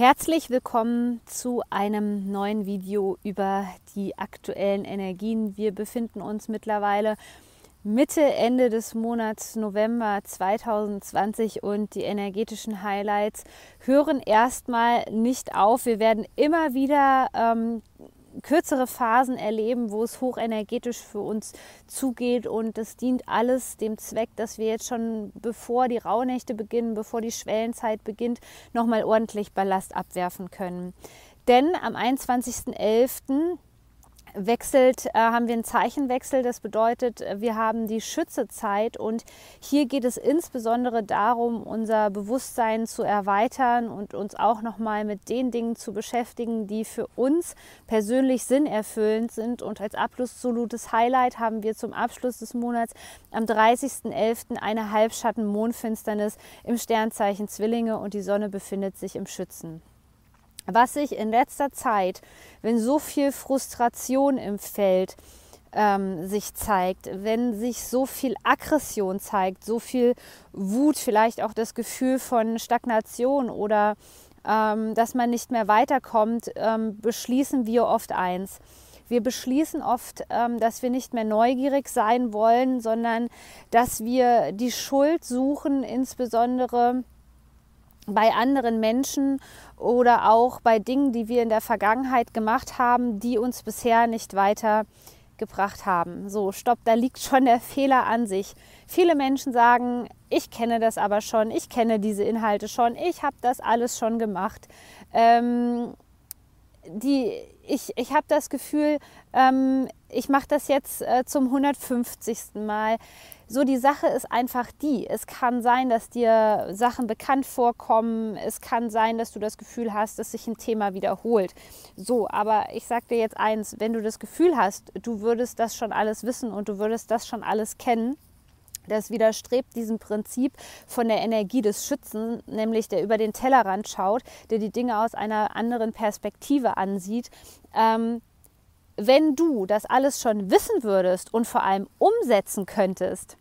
Herzlich willkommen zu einem neuen Video über die aktuellen Energien. Wir befinden uns mittlerweile Mitte, Ende des Monats November 2020 und die energetischen Highlights hören erstmal nicht auf. Wir werden immer wieder ähm, kürzere Phasen erleben, wo es hochenergetisch für uns zugeht und das dient alles dem Zweck, dass wir jetzt schon bevor die Rauhnächte beginnen, bevor die Schwellenzeit beginnt, nochmal ordentlich Ballast abwerfen können. Denn am 21.11 wechselt, äh, haben wir einen Zeichenwechsel. Das bedeutet, äh, wir haben die Schützezeit und hier geht es insbesondere darum, unser Bewusstsein zu erweitern und uns auch nochmal mit den Dingen zu beschäftigen, die für uns persönlich sinnerfüllend sind. Und als absolutes Highlight haben wir zum Abschluss des Monats am 30.11. eine Halbschatten-Mondfinsternis im Sternzeichen Zwillinge und die Sonne befindet sich im Schützen was sich in letzter Zeit, wenn so viel Frustration im Feld ähm, sich zeigt, wenn sich so viel Aggression zeigt, so viel Wut, vielleicht auch das Gefühl von Stagnation oder ähm, dass man nicht mehr weiterkommt, ähm, beschließen wir oft eins. Wir beschließen oft, ähm, dass wir nicht mehr neugierig sein wollen, sondern dass wir die Schuld suchen, insbesondere bei anderen Menschen oder auch bei Dingen, die wir in der Vergangenheit gemacht haben, die uns bisher nicht weitergebracht haben. So, stopp, da liegt schon der Fehler an sich. Viele Menschen sagen, ich kenne das aber schon, ich kenne diese Inhalte schon, ich habe das alles schon gemacht. Ähm, die, ich ich habe das Gefühl, ähm, ich mache das jetzt äh, zum 150. Mal. So, die Sache ist einfach die. Es kann sein, dass dir Sachen bekannt vorkommen. Es kann sein, dass du das Gefühl hast, dass sich ein Thema wiederholt. So, aber ich sage dir jetzt eins, wenn du das Gefühl hast, du würdest das schon alles wissen und du würdest das schon alles kennen, das widerstrebt diesem Prinzip von der Energie des Schützen, nämlich der über den Tellerrand schaut, der die Dinge aus einer anderen Perspektive ansieht. Ähm, wenn du das alles schon wissen würdest und vor allem umsetzen könntest,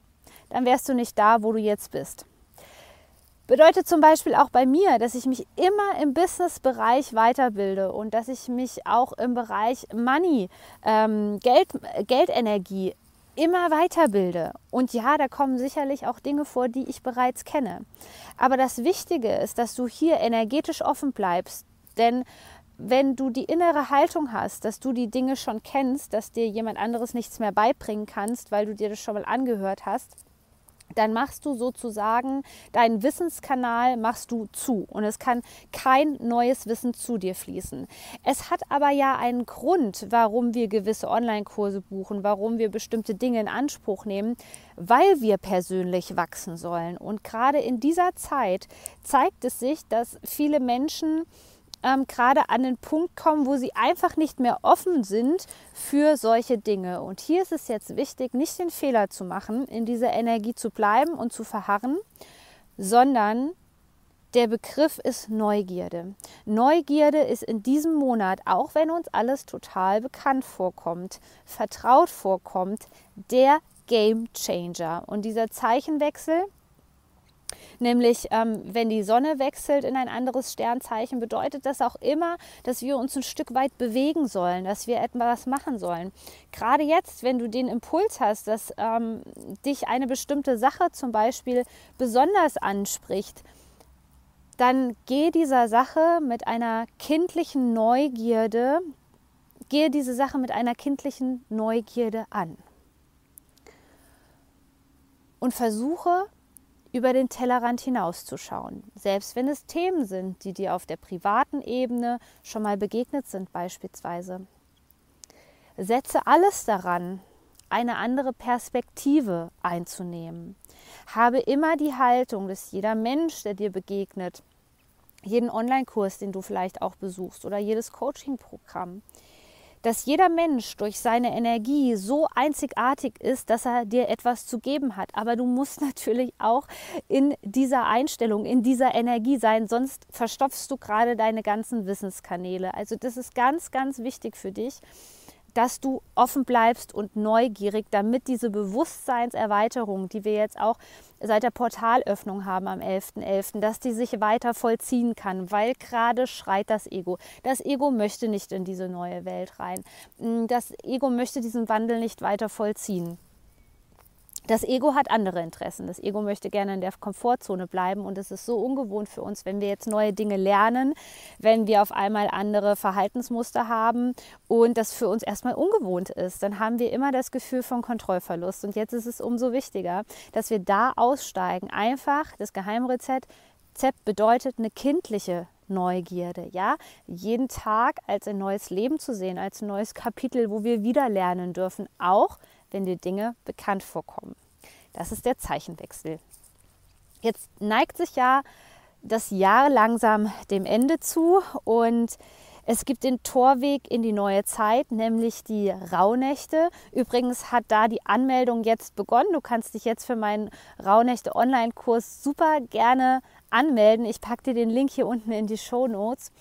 dann wärst du nicht da, wo du jetzt bist. Bedeutet zum Beispiel auch bei mir, dass ich mich immer im Business-Bereich weiterbilde und dass ich mich auch im Bereich Money, ähm, Geld, Geldenergie immer weiterbilde. Und ja, da kommen sicherlich auch Dinge vor, die ich bereits kenne. Aber das Wichtige ist, dass du hier energetisch offen bleibst. Denn wenn du die innere Haltung hast, dass du die Dinge schon kennst, dass dir jemand anderes nichts mehr beibringen kannst, weil du dir das schon mal angehört hast, dann machst du sozusagen deinen Wissenskanal machst du zu und es kann kein neues Wissen zu dir fließen. Es hat aber ja einen Grund, warum wir gewisse Online-Kurse buchen, warum wir bestimmte Dinge in Anspruch nehmen, weil wir persönlich wachsen sollen. Und gerade in dieser Zeit zeigt es sich, dass viele Menschen ähm, gerade an den Punkt kommen, wo sie einfach nicht mehr offen sind für solche Dinge. Und hier ist es jetzt wichtig, nicht den Fehler zu machen, in dieser Energie zu bleiben und zu verharren, sondern der Begriff ist Neugierde. Neugierde ist in diesem Monat, auch wenn uns alles total bekannt vorkommt, vertraut vorkommt, der Game Changer. Und dieser Zeichenwechsel, Nämlich, ähm, wenn die Sonne wechselt in ein anderes Sternzeichen, bedeutet das auch immer, dass wir uns ein Stück weit bewegen sollen, dass wir etwas machen sollen. Gerade jetzt, wenn du den Impuls hast, dass ähm, dich eine bestimmte Sache zum Beispiel besonders anspricht, dann geh dieser Sache mit einer kindlichen Neugierde, gehe diese Sache mit einer kindlichen Neugierde an. Und versuche über den Tellerrand hinauszuschauen, selbst wenn es Themen sind, die dir auf der privaten Ebene schon mal begegnet sind beispielsweise. Setze alles daran, eine andere Perspektive einzunehmen. Habe immer die Haltung, dass jeder Mensch, der dir begegnet, jeden Online-Kurs, den du vielleicht auch besuchst oder jedes Coaching-Programm dass jeder Mensch durch seine Energie so einzigartig ist, dass er dir etwas zu geben hat. Aber du musst natürlich auch in dieser Einstellung, in dieser Energie sein, sonst verstopfst du gerade deine ganzen Wissenskanäle. Also das ist ganz, ganz wichtig für dich dass du offen bleibst und neugierig, damit diese Bewusstseinserweiterung, die wir jetzt auch seit der Portalöffnung haben am 11.11., .11., dass die sich weiter vollziehen kann, weil gerade schreit das Ego. Das Ego möchte nicht in diese neue Welt rein. Das Ego möchte diesen Wandel nicht weiter vollziehen. Das Ego hat andere Interessen. Das Ego möchte gerne in der Komfortzone bleiben und es ist so ungewohnt für uns, wenn wir jetzt neue Dinge lernen, wenn wir auf einmal andere Verhaltensmuster haben und das für uns erstmal ungewohnt ist, dann haben wir immer das Gefühl von Kontrollverlust. Und jetzt ist es umso wichtiger, dass wir da aussteigen. Einfach das Geheimrezept bedeutet eine kindliche Neugierde, ja, jeden Tag als ein neues Leben zu sehen, als ein neues Kapitel, wo wir wieder lernen dürfen, auch wenn dir Dinge bekannt vorkommen. Das ist der Zeichenwechsel. Jetzt neigt sich ja das Jahr langsam dem Ende zu und es gibt den Torweg in die neue Zeit, nämlich die Rauhnächte. Übrigens hat da die Anmeldung jetzt begonnen. Du kannst dich jetzt für meinen Rauhnächte-Online-Kurs super gerne anmelden. Ich packe dir den Link hier unten in die Show Notes.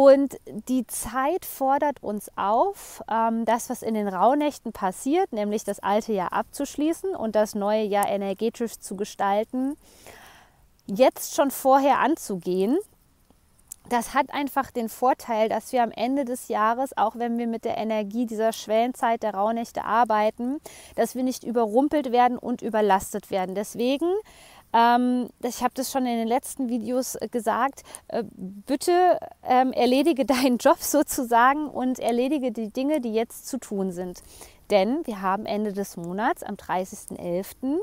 Und die Zeit fordert uns auf, ähm, das, was in den Rauhnächten passiert, nämlich das alte Jahr abzuschließen und das neue Jahr energetisch zu gestalten, jetzt schon vorher anzugehen. Das hat einfach den Vorteil, dass wir am Ende des Jahres, auch wenn wir mit der Energie dieser Schwellenzeit der Rauhnächte arbeiten, dass wir nicht überrumpelt werden und überlastet werden. Deswegen ähm, ich habe das schon in den letzten Videos äh, gesagt. Äh, bitte ähm, erledige deinen Job sozusagen und erledige die Dinge, die jetzt zu tun sind. Denn wir haben Ende des Monats am 30.11.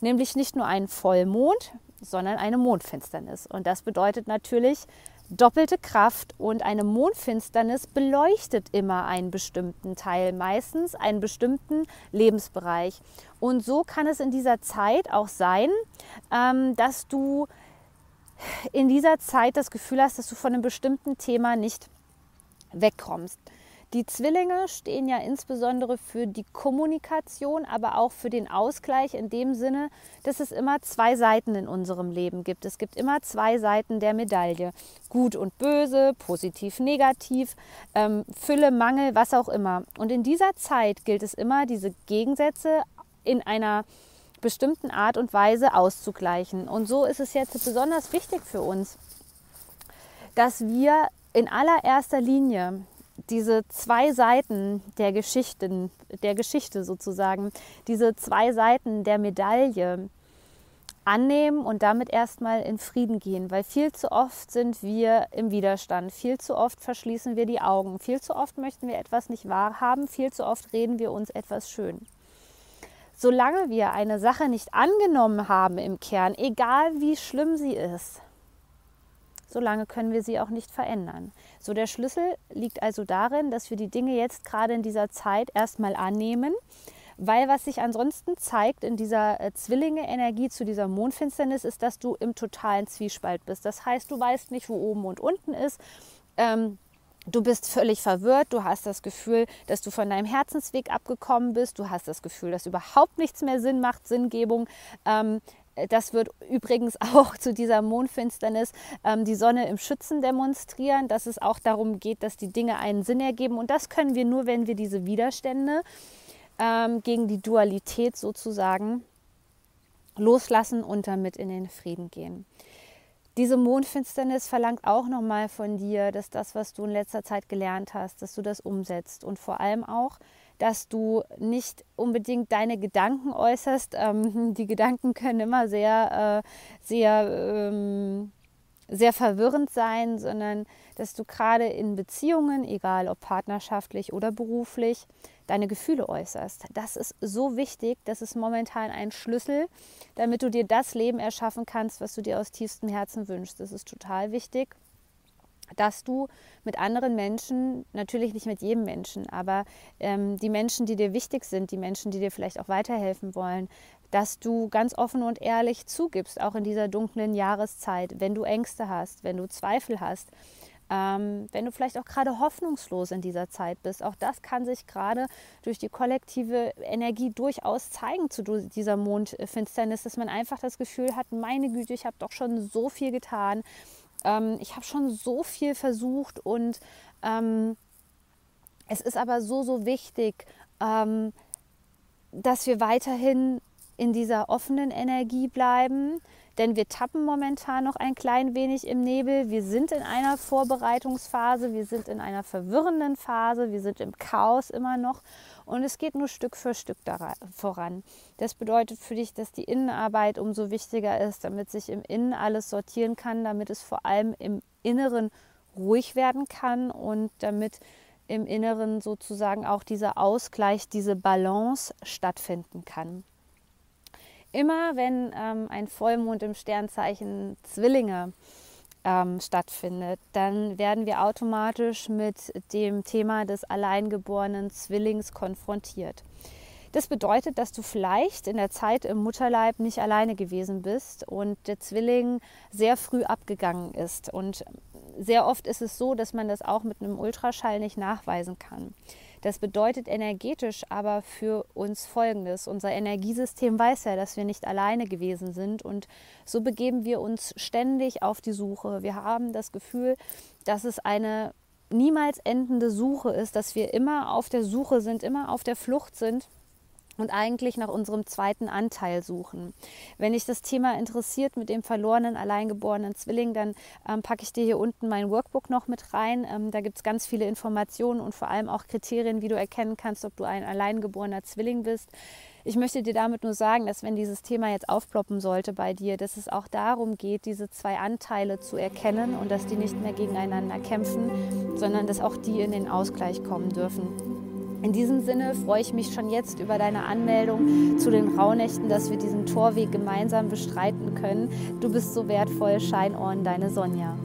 nämlich nicht nur einen Vollmond, sondern eine Mondfinsternis. Und das bedeutet natürlich, doppelte Kraft und eine Mondfinsternis beleuchtet immer einen bestimmten Teil, meistens einen bestimmten Lebensbereich. Und so kann es in dieser Zeit auch sein, ähm, dass du in dieser Zeit das Gefühl hast, dass du von einem bestimmten Thema nicht wegkommst. Die Zwillinge stehen ja insbesondere für die Kommunikation, aber auch für den Ausgleich in dem Sinne, dass es immer zwei Seiten in unserem Leben gibt. Es gibt immer zwei Seiten der Medaille. Gut und böse, positiv, negativ, ähm, Fülle, Mangel, was auch immer. Und in dieser Zeit gilt es immer, diese Gegensätze in einer bestimmten Art und Weise auszugleichen. Und so ist es jetzt besonders wichtig für uns, dass wir in allererster Linie diese zwei Seiten der Geschichten, der Geschichte sozusagen, diese zwei Seiten der Medaille annehmen und damit erstmal in Frieden gehen, weil viel zu oft sind wir im Widerstand, viel zu oft verschließen wir die Augen, viel zu oft möchten wir etwas nicht wahrhaben, viel zu oft reden wir uns etwas schön. Solange wir eine Sache nicht angenommen haben im Kern, egal wie schlimm sie ist, solange können wir sie auch nicht verändern. So der Schlüssel liegt also darin, dass wir die Dinge jetzt gerade in dieser Zeit erstmal annehmen, weil was sich ansonsten zeigt in dieser äh, Zwillinge-Energie zu dieser Mondfinsternis ist, dass du im totalen Zwiespalt bist. Das heißt, du weißt nicht, wo oben und unten ist. Ähm, Du bist völlig verwirrt, du hast das Gefühl, dass du von deinem Herzensweg abgekommen bist, du hast das Gefühl, dass überhaupt nichts mehr Sinn macht, Sinngebung. Ähm, das wird übrigens auch zu dieser Mondfinsternis ähm, die Sonne im Schützen demonstrieren, dass es auch darum geht, dass die Dinge einen Sinn ergeben. Und das können wir nur, wenn wir diese Widerstände ähm, gegen die Dualität sozusagen loslassen und damit in den Frieden gehen. Diese Mondfinsternis verlangt auch nochmal von dir, dass das, was du in letzter Zeit gelernt hast, dass du das umsetzt und vor allem auch, dass du nicht unbedingt deine Gedanken äußerst. Ähm, die Gedanken können immer sehr, äh, sehr, ähm, sehr verwirrend sein, sondern dass du gerade in Beziehungen, egal ob partnerschaftlich oder beruflich, deine Gefühle äußerst. Das ist so wichtig, das ist momentan ein Schlüssel, damit du dir das Leben erschaffen kannst, was du dir aus tiefstem Herzen wünschst. Das ist total wichtig dass du mit anderen Menschen, natürlich nicht mit jedem Menschen, aber ähm, die Menschen, die dir wichtig sind, die Menschen, die dir vielleicht auch weiterhelfen wollen, dass du ganz offen und ehrlich zugibst, auch in dieser dunklen Jahreszeit, wenn du Ängste hast, wenn du Zweifel hast, ähm, wenn du vielleicht auch gerade hoffnungslos in dieser Zeit bist. Auch das kann sich gerade durch die kollektive Energie durchaus zeigen zu dieser Mondfinsternis, dass man einfach das Gefühl hat, meine Güte, ich habe doch schon so viel getan. Ähm, ich habe schon so viel versucht und ähm, es ist aber so, so wichtig, ähm, dass wir weiterhin in dieser offenen Energie bleiben, denn wir tappen momentan noch ein klein wenig im Nebel. Wir sind in einer Vorbereitungsphase, wir sind in einer verwirrenden Phase, wir sind im Chaos immer noch und es geht nur Stück für Stück voran. Das bedeutet für dich, dass die Innenarbeit umso wichtiger ist, damit sich im Innen alles sortieren kann, damit es vor allem im Inneren ruhig werden kann und damit im Inneren sozusagen auch dieser Ausgleich, diese Balance stattfinden kann. Immer wenn ähm, ein Vollmond im Sternzeichen Zwillinge ähm, stattfindet, dann werden wir automatisch mit dem Thema des alleingeborenen Zwillings konfrontiert. Das bedeutet, dass du vielleicht in der Zeit im Mutterleib nicht alleine gewesen bist und der Zwilling sehr früh abgegangen ist. Und sehr oft ist es so, dass man das auch mit einem Ultraschall nicht nachweisen kann. Das bedeutet energetisch aber für uns Folgendes. Unser Energiesystem weiß ja, dass wir nicht alleine gewesen sind und so begeben wir uns ständig auf die Suche. Wir haben das Gefühl, dass es eine niemals endende Suche ist, dass wir immer auf der Suche sind, immer auf der Flucht sind und eigentlich nach unserem zweiten Anteil suchen. Wenn dich das Thema interessiert mit dem verlorenen, alleingeborenen Zwilling, dann ähm, packe ich dir hier unten mein Workbook noch mit rein. Ähm, da gibt es ganz viele Informationen und vor allem auch Kriterien, wie du erkennen kannst, ob du ein alleingeborener Zwilling bist. Ich möchte dir damit nur sagen, dass wenn dieses Thema jetzt aufploppen sollte bei dir, dass es auch darum geht, diese zwei Anteile zu erkennen und dass die nicht mehr gegeneinander kämpfen, sondern dass auch die in den Ausgleich kommen dürfen. In diesem Sinne freue ich mich schon jetzt über deine Anmeldung zu den Rauhnächten, dass wir diesen Torweg gemeinsam bestreiten können. Du bist so wertvoll, On, deine Sonja.